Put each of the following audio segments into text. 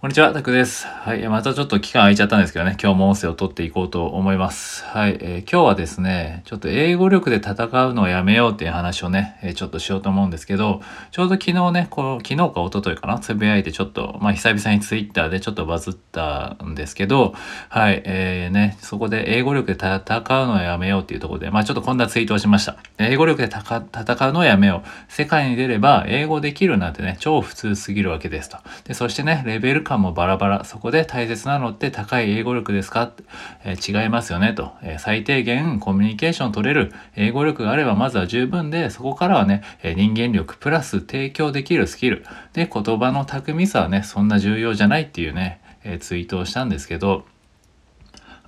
こんにちは、タクです。はい。またちょっと期間空いちゃったんですけどね、今日も音声を取っていこうと思います。はい。えー、今日はですね、ちょっと英語力で戦うのをやめようっていう話をね、えー、ちょっとしようと思うんですけど、ちょうど昨日ね、この昨日か一昨日かな、つぶやいてちょっと、まあ久々にツイッターでちょっとバズったんですけど、はい。えー、ね、そこで英語力で戦うのをやめようっていうところで、まあちょっとこんなツイートをしました。英語力で戦うのをやめよう。世界に出れば英語できるなんてね、超普通すぎるわけですと。で、そしてね、レベル感もバラバラ。そこで大切なのって高い英語力ですか、えー、違いますよねと、えー、最低限コミュニケーション取れる英語力があればまずは十分で、そこからはね、え、人間力プラス提供できるスキル。で、言葉の巧みさはね、そんな重要じゃないっていうね、えツイートをしたんですけど、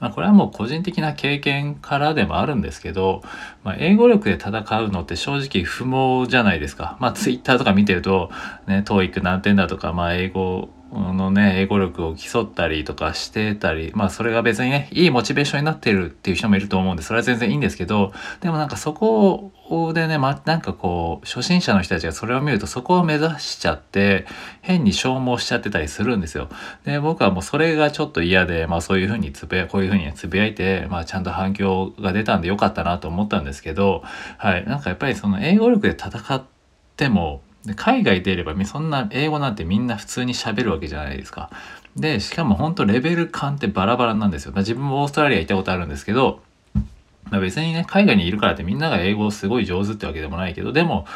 まあ、これはもう個人的な経験からでもあるんですけど、まあ、英語力で戦うのって正直不毛じゃないですか。まあ、ツイッターとか見てると、ね、TOEIC 何点だとか、まあ、英語のね、英語力を競ったりとかしてたり、まあそれが別にね、いいモチベーションになってるっていう人もいると思うんで、それは全然いいんですけど、でもなんかそこでね、ま、なんかこう、初心者の人たちがそれを見るとそこを目指しちゃって、変に消耗しちゃってたりするんですよ。で、僕はもうそれがちょっと嫌で、まあそういうふうにつぶや、こういうふうにつぶやいて、まあちゃんと反響が出たんでよかったなと思ったんですけど、はい、なんかやっぱりその英語力で戦っても、で海外出ればそんな英語なんてみんな普通に喋るわけじゃないですか。で、しかも本当レベル感ってバラバラなんですよ。自分もオーストラリア行ったことあるんですけど、まあ、別にね、海外にいるからってみんなが英語すごい上手ってわけでもないけど、でも、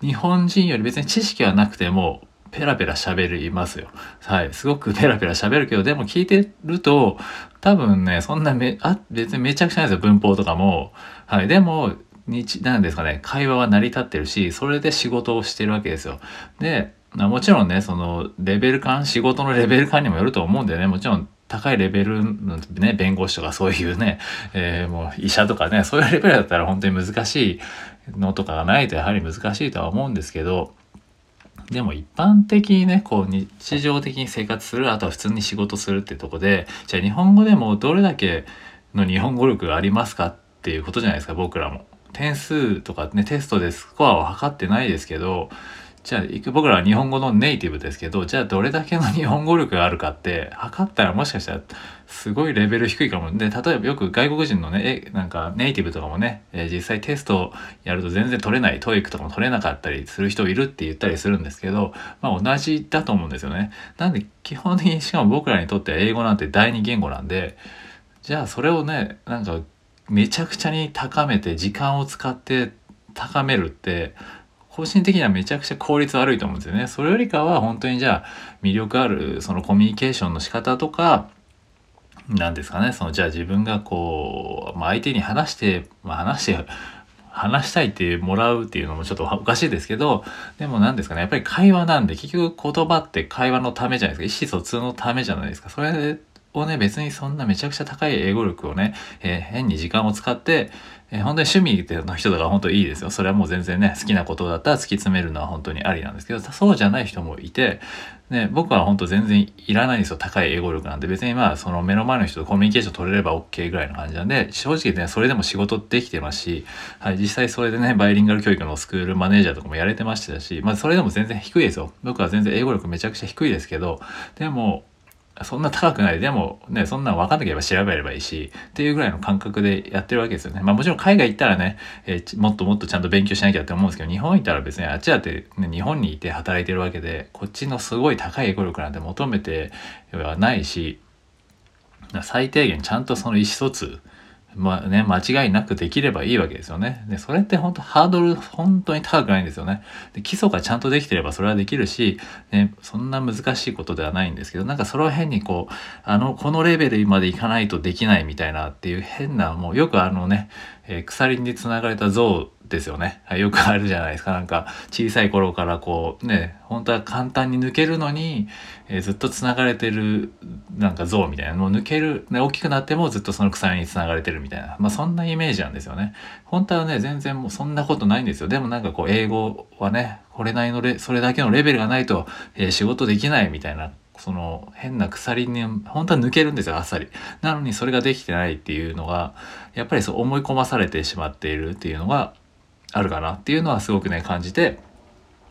日本人より別に知識はなくても、ペラペラ喋りますよ。はい。すごくペラペラ喋るけど、でも聞いてると、多分ね、そんなめ、あ、別にめちゃくちゃなんですよ、文法とかも。はい。でも、日、なんですかね、会話は成り立ってるし、それで仕事をしてるわけですよ。で、もちろんね、その、レベル感、仕事のレベル感にもよると思うんでね、もちろん高いレベルのね、弁護士とかそういうね、えー、もう医者とかね、そういうレベルだったら本当に難しいのとかがないとやはり難しいとは思うんですけど、でも一般的にね、こう日常的に生活する、あとは普通に仕事するってとこで、じゃあ日本語でもどれだけの日本語力がありますかっていうことじゃないですか、僕らも。点数とかね、テストでスコアを測ってないですけど、じゃあ、僕らは日本語のネイティブですけど、じゃあどれだけの日本語力があるかって、測ったらもしかしたらすごいレベル低いかも。で、例えばよく外国人のね、なんかネイティブとかもね、え、実際テストやると全然取れない、 TOEIC とかも取れなかったりする人いるって言ったりするんですけど、まあ同じだと思うんですよね。なんで基本的にしかも僕らにとっては英語なんて第二言語なんで、じゃあそれをね、なんかめちゃくちゃに高めて時間を使って高めるって個人的にはめちゃくちゃ効率悪いと思うんですよね。それよりかは本当にじゃあ魅力あるそのコミュニケーションの仕方とかなんですかねそのじゃあ自分がこう、まあ、相手に話して、まあ、話して話したいってもらうっていうのもちょっとおかしいですけど、でも何ですかね、やっぱり会話なんで、結局言葉って会話のためじゃないですか。意思疎通のためじゃないですか。それをね、別にそんなめちゃくちゃ高い英語力をね、えー、変に時間を使って、えー、本当に趣味の人とか本当いいですよ。それはもう全然ね、好きなことだったら突き詰めるのは本当にありなんですけど、そうじゃない人もいて、ね、僕は本当全然いらないんですよ。高い英語力なんで。別にまあ、その目の前の人とコミュニケーション取れれば OK ぐらいの感じなんで、正直ね、それでも仕事できてますし、はい、実際それでね、バイリンガル教育のスクールマネージャーとかもやれてましたし、まあ、それでも全然低いですよ。僕は全然英語力めちゃくちゃ低いですけど、でも、そんな高くない。でもね、そんなん分かんなければ調べればいいし、っていうぐらいの感覚でやってるわけですよね。まあもちろん海外行ったらね、えー、もっともっとちゃんと勉強しなきゃって思うんですけど、日本行ったら別にあっちだって、ね、日本にいて働いてるわけで、こっちのすごい高い英語力なんて求めてはないし、最低限ちゃんとその意思疎通、まあね、間違いなくできればいいわけですよね。で、それって本当ハードル本当に高くないんですよね。で、基礎がちゃんとできてればそれはできるし、ね、そんな難しいことではないんですけど、なんかそれを変にこう、あの、このレベルまでいかないとできないみたいなっていう変な、もうよくあのね、えー、鎖につながれた像ですよね。よくあるじゃないですか。なんか小さい頃からこうね、本当は簡単に抜けるのに、えー、ずっと繋がれてるなんか像みたいな。もう抜ける、ね、大きくなってもずっとその鎖に繋がれてるみたいな。まあそんなイメージなんですよね。本当はね、全然もうそんなことないんですよ。でもなんかこう英語はね、これなりのレ、それだけのレベルがないと、えー、仕事できないみたいなその変な鎖に本当は抜けるんですよあっさり。なのにそれができてないっていうのがやっぱりそう思い込まされてしまっているっていうのがあるかなっていうのはすごくね感じて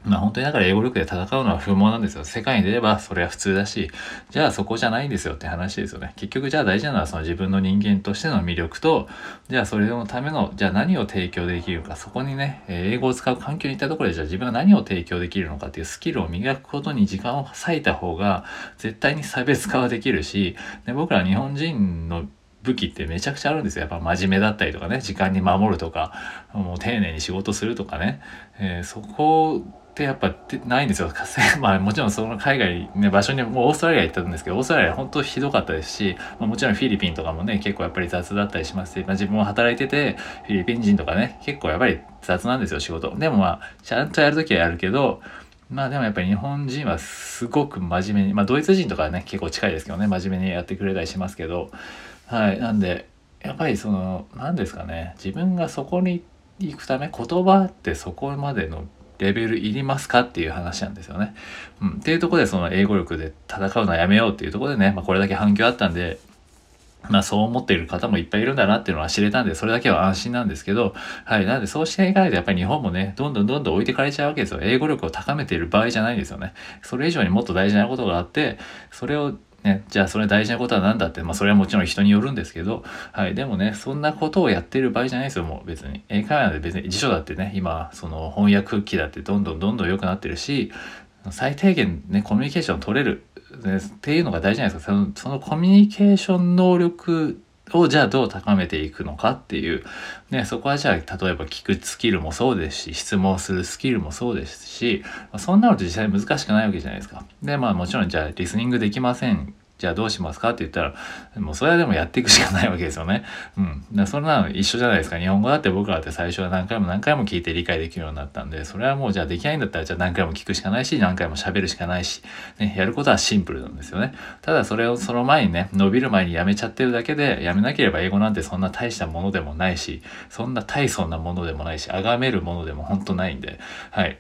まあ本当にだから英語力で戦うのは不毛なんですよ。世界に出ればそれは普通だし、じゃあそこじゃないんですよって話ですよね。結局じゃあ大事なのはその自分の人間としての魅力と、じゃあそれのための、じゃあ何を提供できるか、そこにね、英語を使う環境に行ったところでじゃあ自分が何を提供できるのかっていうスキルを磨くことに時間を割いた方が絶対に差別化はできるし、で僕ら日本人の武器ってめちゃくちゃあるんですよ。やっぱ真面目だったりとかね、時間に守るとか、もう丁寧に仕事するとかね、えー、そこってやっぱないんですよ。まあもちろんその海外ね、場所にもうオーストラリア行ったんですけど、オーストラリア本当ひどかったですし、まあ、もちろんフィリピンとかもね、結構やっぱり雑だったりしますし、まあ、自分も働いてて、フィリピン人とかね、結構やっぱり雑なんですよ、仕事。でもまあ、ちゃんとやるときはやるけど、まあでもやっぱり日本人はすごく真面目に、まあドイツ人とかね、結構近いですけどね、真面目にやってくれたりしますけど、はい、なんで、やっぱりその、何ですかね、自分がそこに行くため、言葉ってそこまでのレベルいりますかっていう話なんですよね。うん。っていうとこでその英語力で戦うのはやめようっていうとこでね、まあこれだけ反響あったんで、まあそう思っている方もいっぱいいるんだなっていうのは知れたんで、それだけは安心なんですけど、はい。なんでそうしていかないとやっぱり日本もね、どんどんどんどん置いてかれちゃうわけですよ。英語力を高めている場合じゃないんですよね。それ以上にもっと大事なことがあって、それをね、じゃあそれ大事なことは何だって、まあそれはもちろん人によるんですけど、はい、でもね、そんなことをやってる場合じゃないですよ、もう別に。英会話で別に辞書だってね、今、その翻訳機だってどんどんどんどん良くなってるし、最低限ね、コミュニケーション取れる、ね、っていうのが大事じゃないですか。そのそのコミュニケーション能力をじゃあどう高めていくのかっていう、ね、そこはじゃあ例えば聞くスキルもそうですし、質問するスキルもそうですし、そんなのと実際難しくないわけじゃないですか。で、まあもちろんじゃあリスニングできませんじゃあどうしますかって言ったら、もうそれはでもやっていくしかないわけですよね。うん。だそんなの一緒じゃないですか。日本語だって僕らって最初は何回も何回も聞いて理解できるようになったんで、それはもうじゃあできないんだったらじゃあ何回も聞くしかないし、何回も喋るしかないし、ね、やることはシンプルなんですよね。ただそれをその前にね、伸びる前にやめちゃってるだけで、やめなければ英語なんてそんな大したものでもないし、そんな大層なものでもないし、崇めるものでも本当ないんで、はい。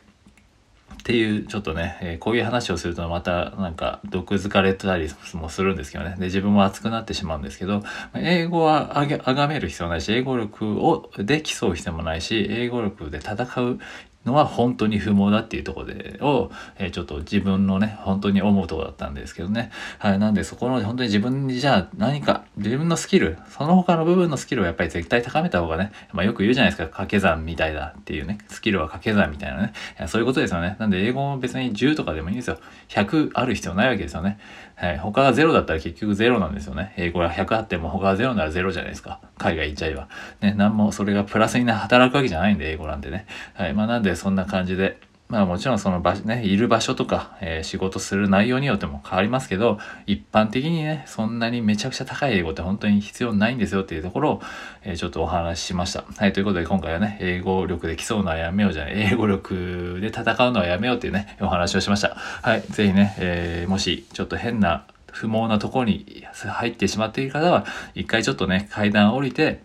っていうちょっとね、えー、こういう話をするとまたなんか毒づかれたりもするんですけどね。で、自分も熱くなってしまうんですけど、英語はあ、がめる必要ないし、英語力をで競う必要もないし、英語力で戦うのは本当に不毛だっていうところで、を、えー、ちょっと自分のね、本当に思うところだったんですけどね。はい。なんでそこの本当に自分にじゃあ何か、自分のスキル、その他の部分のスキルをやっぱり絶対高めた方がね、まあよく言うじゃないですか、掛け算みたいだっていうね、スキルは掛け算みたいなね。そういうことですよね。なんで英語も別に10とかでもいいんですよ。100ある必要ないわけですよね。はい。他が0だったら結局0なんですよね。英語が100あっても他が0なら0じゃないですか。海外行っちゃえば。ね、なんもそれがプラスに働くわけじゃないんで、英語なんでね。はい。まあなんでそんな感じで、まあもちろんその場所ね、いる場所とか、えー、仕事する内容によっても変わりますけど、一般的にね、そんなにめちゃくちゃ高い英語って本当に必要ないんですよっていうところを、えー、ちょっとお話ししました。はい、ということで今回はね、英語力で競うのはやめようじゃない、英語力で戦うのはやめようっていうね、お話をしました。はい、ぜひね、えー、もしちょっと変な不毛なところに入ってしまっている方は、一回ちょっとね、階段降りて、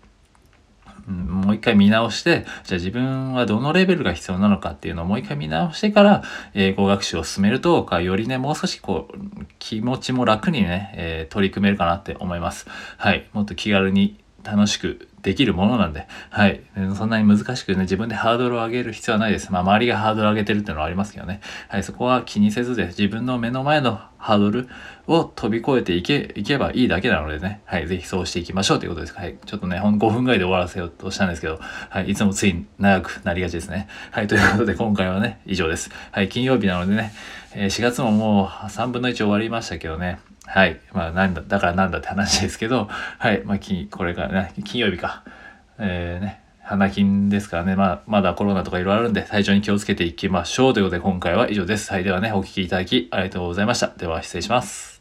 もう一回見直して、じゃあ自分はどのレベルが必要なのかっていうのをもう一回見直してから、英語学習を進めると、かよりね、もう少しこう、気持ちも楽にね、えー、取り組めるかなって思います。はい。もっと気軽に楽しくできるものなんで、はい。そんなに難しくね、自分でハードルを上げる必要はないです。まあ、周りがハードルを上げてるっていうのはありますけどね。はい。そこは気にせずで、自分の目の前のハードルを飛び越えていけ、いけばいいだけなのでね。はい。ぜひそうしていきましょうということです。はい。ちょっとね、ほん5分ぐらいで終わらせようとしたんですけど、はい。いつもつい長くなりがちですね。はい。ということで、今回はね、以上です。はい。金曜日なのでね、4月ももう3分の1終わりましたけどね。はい。まあ、なんだ、だからなんだって話ですけど、はい。まあ、き、これからね、金曜日か。えー、ね、花金ですからね、まあ、まだコロナとかいろいろあるんで、体調に気をつけていきましょうということで、今回は以上です。はい。ではね、お聴きいただきありがとうございました。では、失礼します。